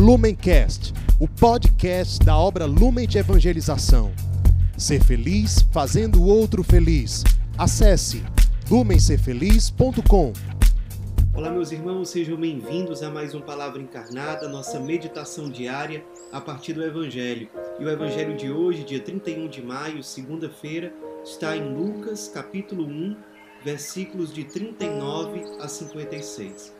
Lumencast, o podcast da obra Lumen de Evangelização. Ser feliz fazendo o outro feliz. Acesse lumencerfeliz.com. Olá, meus irmãos, sejam bem-vindos a mais um Palavra Encarnada, nossa meditação diária a partir do Evangelho. E o Evangelho de hoje, dia 31 de maio, segunda-feira, está em Lucas, capítulo 1, versículos de 39 a 56.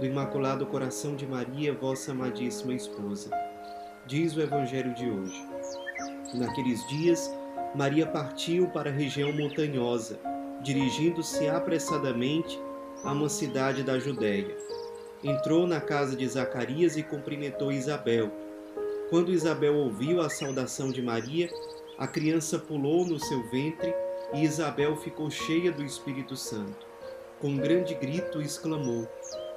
do Imaculado Coração de Maria, vossa amadíssima esposa. Diz o Evangelho de hoje. Naqueles dias, Maria partiu para a região montanhosa, dirigindo-se apressadamente a uma cidade da Judéia. Entrou na casa de Zacarias e cumprimentou Isabel. Quando Isabel ouviu a saudação de Maria, a criança pulou no seu ventre e Isabel ficou cheia do Espírito Santo. Com um grande grito exclamou: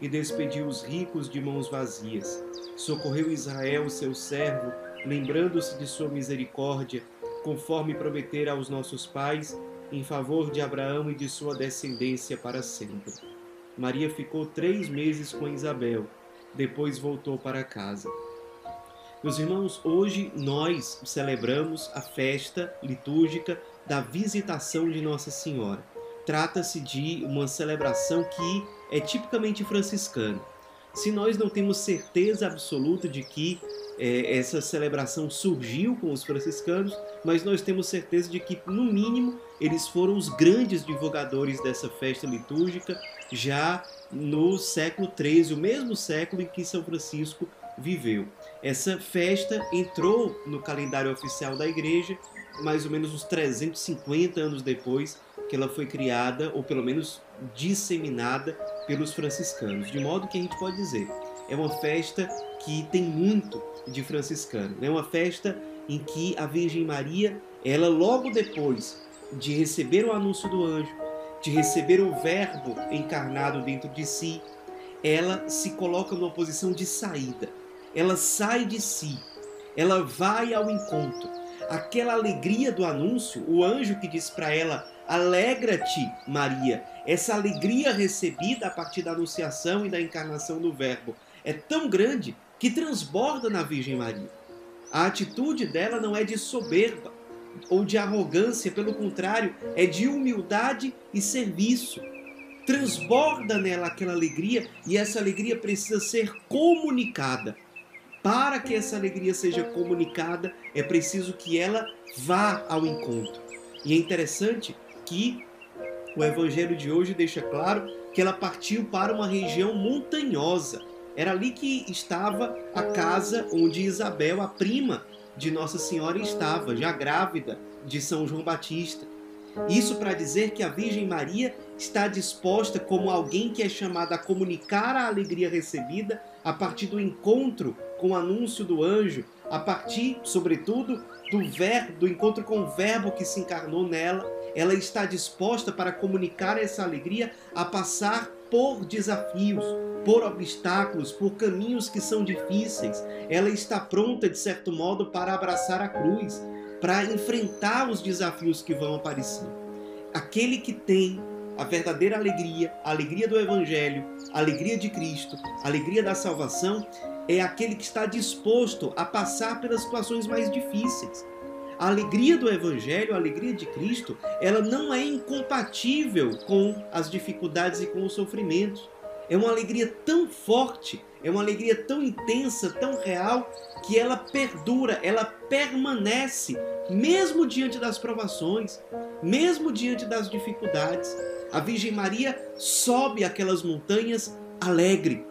e despediu os ricos de mãos vazias. Socorreu Israel, seu servo, lembrando-se de sua misericórdia, conforme prometera aos nossos pais, em favor de Abraão e de sua descendência para sempre. Maria ficou três meses com Isabel, depois voltou para casa. Meus irmãos, hoje nós celebramos a festa litúrgica da visitação de Nossa Senhora. Trata-se de uma celebração que é tipicamente franciscana. Se nós não temos certeza absoluta de que é, essa celebração surgiu com os franciscanos, mas nós temos certeza de que, no mínimo, eles foram os grandes divulgadores dessa festa litúrgica já no século XIII, o mesmo século em que São Francisco viveu. Essa festa entrou no calendário oficial da igreja mais ou menos uns 350 anos depois que ela foi criada, ou pelo menos disseminada pelos franciscanos. De modo que a gente pode dizer, é uma festa que tem muito de franciscano. É uma festa em que a Virgem Maria, ela logo depois de receber o anúncio do anjo, de receber o Verbo encarnado dentro de si, ela se coloca numa posição de saída ela sai de si, ela vai ao encontro. Aquela alegria do anúncio, o anjo que diz para ela: Alegra-te, Maria. Essa alegria recebida a partir da anunciação e da encarnação do Verbo é tão grande que transborda na Virgem Maria. A atitude dela não é de soberba ou de arrogância, pelo contrário, é de humildade e serviço. Transborda nela aquela alegria e essa alegria precisa ser comunicada para que essa alegria seja comunicada, é preciso que ela vá ao encontro. E é interessante que o evangelho de hoje deixa claro que ela partiu para uma região montanhosa. Era ali que estava a casa onde Isabel, a prima de Nossa Senhora, estava, já grávida de São João Batista. Isso para dizer que a Virgem Maria está disposta, como alguém que é chamada a comunicar a alegria recebida a partir do encontro com o anúncio do anjo, a partir, sobretudo, do verbo, do encontro com o verbo que se encarnou nela, ela está disposta para comunicar essa alegria a passar por desafios, por obstáculos, por caminhos que são difíceis. Ela está pronta, de certo modo, para abraçar a cruz, para enfrentar os desafios que vão aparecer. Aquele que tem a verdadeira alegria, a alegria do Evangelho, a alegria de Cristo, a alegria da salvação, é aquele que está disposto a passar pelas situações mais difíceis. A alegria do Evangelho, a alegria de Cristo, ela não é incompatível com as dificuldades e com os sofrimentos. É uma alegria tão forte, é uma alegria tão intensa, tão real, que ela perdura, ela permanece, mesmo diante das provações, mesmo diante das dificuldades. A Virgem Maria sobe aquelas montanhas alegre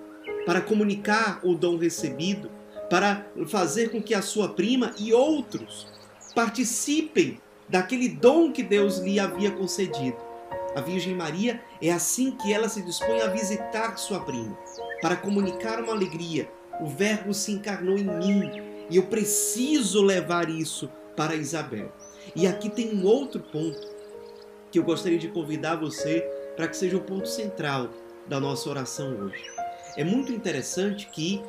para comunicar o dom recebido, para fazer com que a sua prima e outros participem daquele dom que Deus lhe havia concedido. A Virgem Maria é assim que ela se dispõe a visitar sua prima, para comunicar uma alegria. O Verbo se encarnou em mim e eu preciso levar isso para Isabel. E aqui tem um outro ponto que eu gostaria de convidar você para que seja o ponto central da nossa oração hoje. É muito interessante que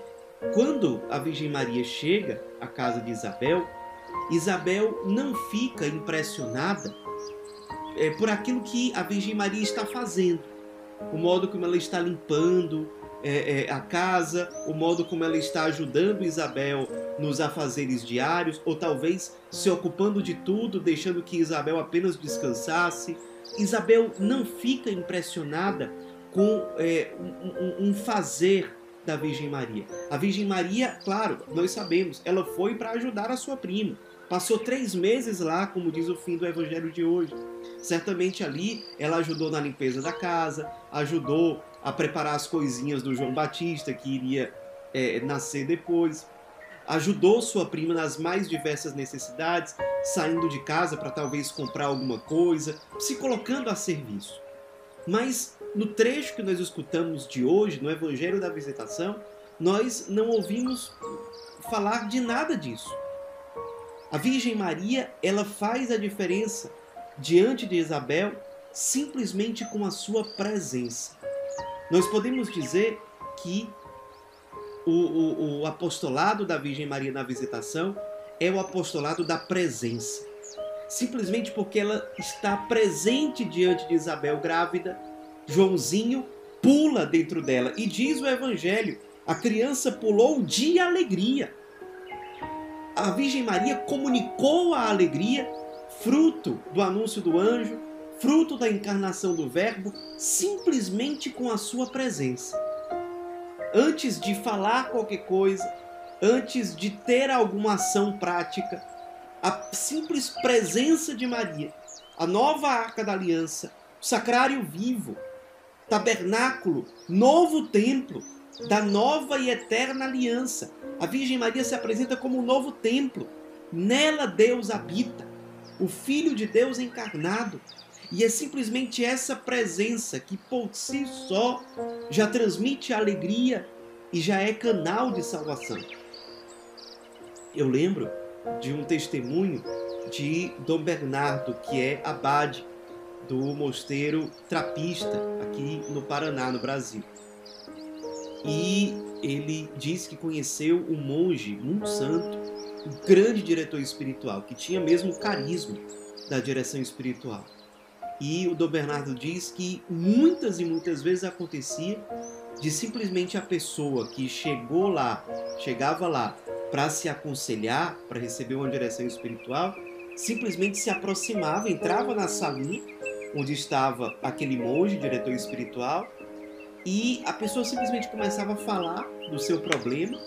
quando a Virgem Maria chega à casa de Isabel, Isabel não fica impressionada é, por aquilo que a Virgem Maria está fazendo, o modo como ela está limpando é, é, a casa, o modo como ela está ajudando Isabel nos afazeres diários, ou talvez se ocupando de tudo, deixando que Isabel apenas descansasse. Isabel não fica impressionada com é, um, um, fazer da Virgem Maria. A Virgem Maria, claro, nós sabemos, ela foi para ajudar a sua prima. Passou três meses lá, como diz o fim do Evangelho de hoje. Certamente ali ela ajudou na limpeza da casa, ajudou a preparar as coisinhas do João Batista que iria é, nascer depois ajudou sua prima nas mais diversas necessidades, saindo de casa para talvez comprar alguma coisa, se colocando a serviço. Mas no trecho que nós escutamos de hoje, no Evangelho da Visitação, nós não ouvimos falar de nada disso. A Virgem Maria, ela faz a diferença diante de Isabel simplesmente com a sua presença. Nós podemos dizer que o, o, o apostolado da Virgem Maria na visitação é o apostolado da presença. Simplesmente porque ela está presente diante de Isabel grávida, Joãozinho pula dentro dela. E diz o Evangelho: a criança pulou de alegria. A Virgem Maria comunicou a alegria, fruto do anúncio do anjo, fruto da encarnação do Verbo, simplesmente com a sua presença antes de falar qualquer coisa, antes de ter alguma ação prática, a simples presença de Maria, a nova arca da aliança, o sacrário vivo, tabernáculo, novo templo da nova e eterna aliança. A Virgem Maria se apresenta como um novo templo. Nela Deus habita, o Filho de Deus encarnado, e é simplesmente essa presença que por si só já transmite alegria e já é canal de salvação. Eu lembro de um testemunho de Dom Bernardo, que é abade do mosteiro Trapista, aqui no Paraná, no Brasil. E ele diz que conheceu um monge muito santo, um grande diretor espiritual, que tinha mesmo o carisma da direção espiritual. E o Dom Bernardo diz que muitas e muitas vezes acontecia de simplesmente a pessoa que chegou lá, chegava lá para se aconselhar, para receber uma direção espiritual, simplesmente se aproximava, entrava na salinha onde estava aquele monge, diretor espiritual, e a pessoa simplesmente começava a falar do seu problema,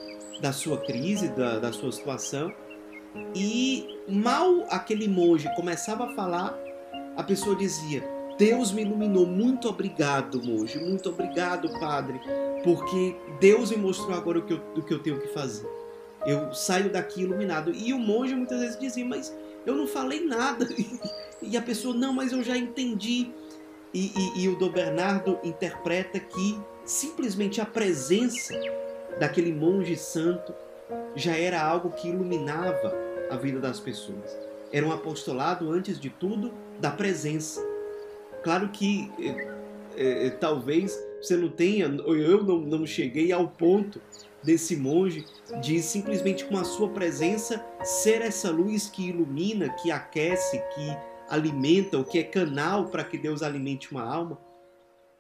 da sua crise, da, da sua situação, e mal aquele monge começava a falar, a pessoa dizia: Deus me iluminou, muito obrigado, monge, muito obrigado, padre, porque Deus me mostrou agora o que eu, o que eu tenho que fazer. Eu saio daqui iluminado. E o monge muitas vezes dizia: Mas eu não falei nada. E a pessoa: Não, mas eu já entendi. E, e, e o Dom Bernardo interpreta que simplesmente a presença daquele monge santo já era algo que iluminava a vida das pessoas. Era um apostolado, antes de tudo, da presença. Claro que é, é, talvez você não tenha, eu não, não cheguei ao ponto desse monge de simplesmente com a sua presença ser essa luz que ilumina, que aquece, que alimenta, o que é canal para que Deus alimente uma alma.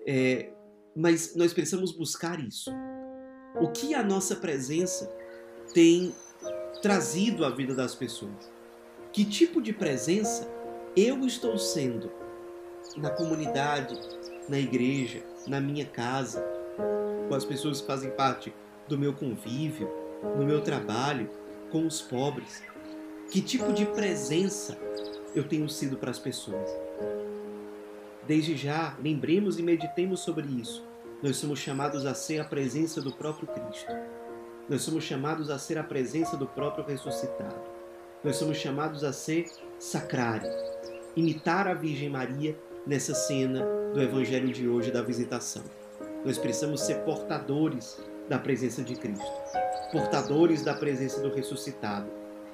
É, mas nós precisamos buscar isso. O que a nossa presença tem trazido à vida das pessoas? Que tipo de presença eu estou sendo na comunidade, na igreja, na minha casa, com as pessoas que fazem parte do meu convívio, no meu trabalho, com os pobres? Que tipo de presença eu tenho sido para as pessoas? Desde já, lembremos e meditemos sobre isso. Nós somos chamados a ser a presença do próprio Cristo. Nós somos chamados a ser a presença do próprio ressuscitado. Nós somos chamados a ser sacrário, imitar a Virgem Maria nessa cena do Evangelho de hoje da visitação. Nós precisamos ser portadores da presença de Cristo, portadores da presença do ressuscitado,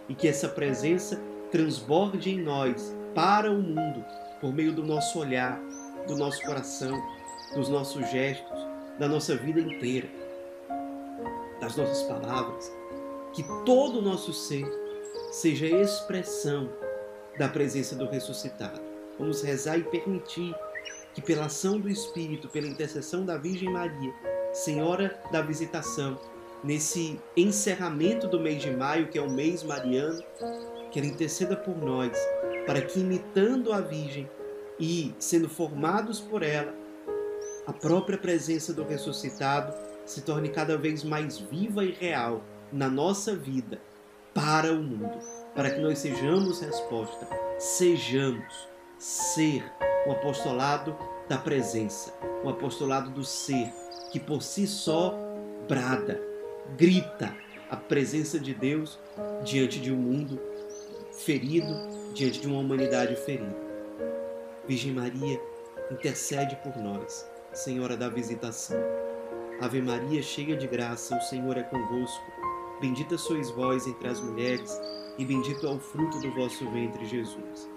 e que essa presença transborde em nós para o mundo por meio do nosso olhar, do nosso coração, dos nossos gestos, da nossa vida inteira, das nossas palavras, que todo o nosso ser seja expressão da presença do ressuscitado. Vamos rezar e permitir que, pela ação do Espírito, pela intercessão da Virgem Maria, Senhora da Visitação, nesse encerramento do mês de maio, que é o mês mariano, que ela interceda por nós, para que, imitando a Virgem e sendo formados por ela, a própria presença do ressuscitado se torne cada vez mais viva e real na nossa vida para o mundo, para que nós sejamos resposta, sejamos ser o apostolado da presença, o apostolado do ser, que por si só brada, grita a presença de Deus diante de um mundo ferido, diante de uma humanidade ferida. Virgem Maria, intercede por nós, Senhora da visitação. Ave Maria, cheia de graça, o Senhor é convosco. Bendita sois vós entre as mulheres, e bendito é o fruto do vosso ventre, Jesus.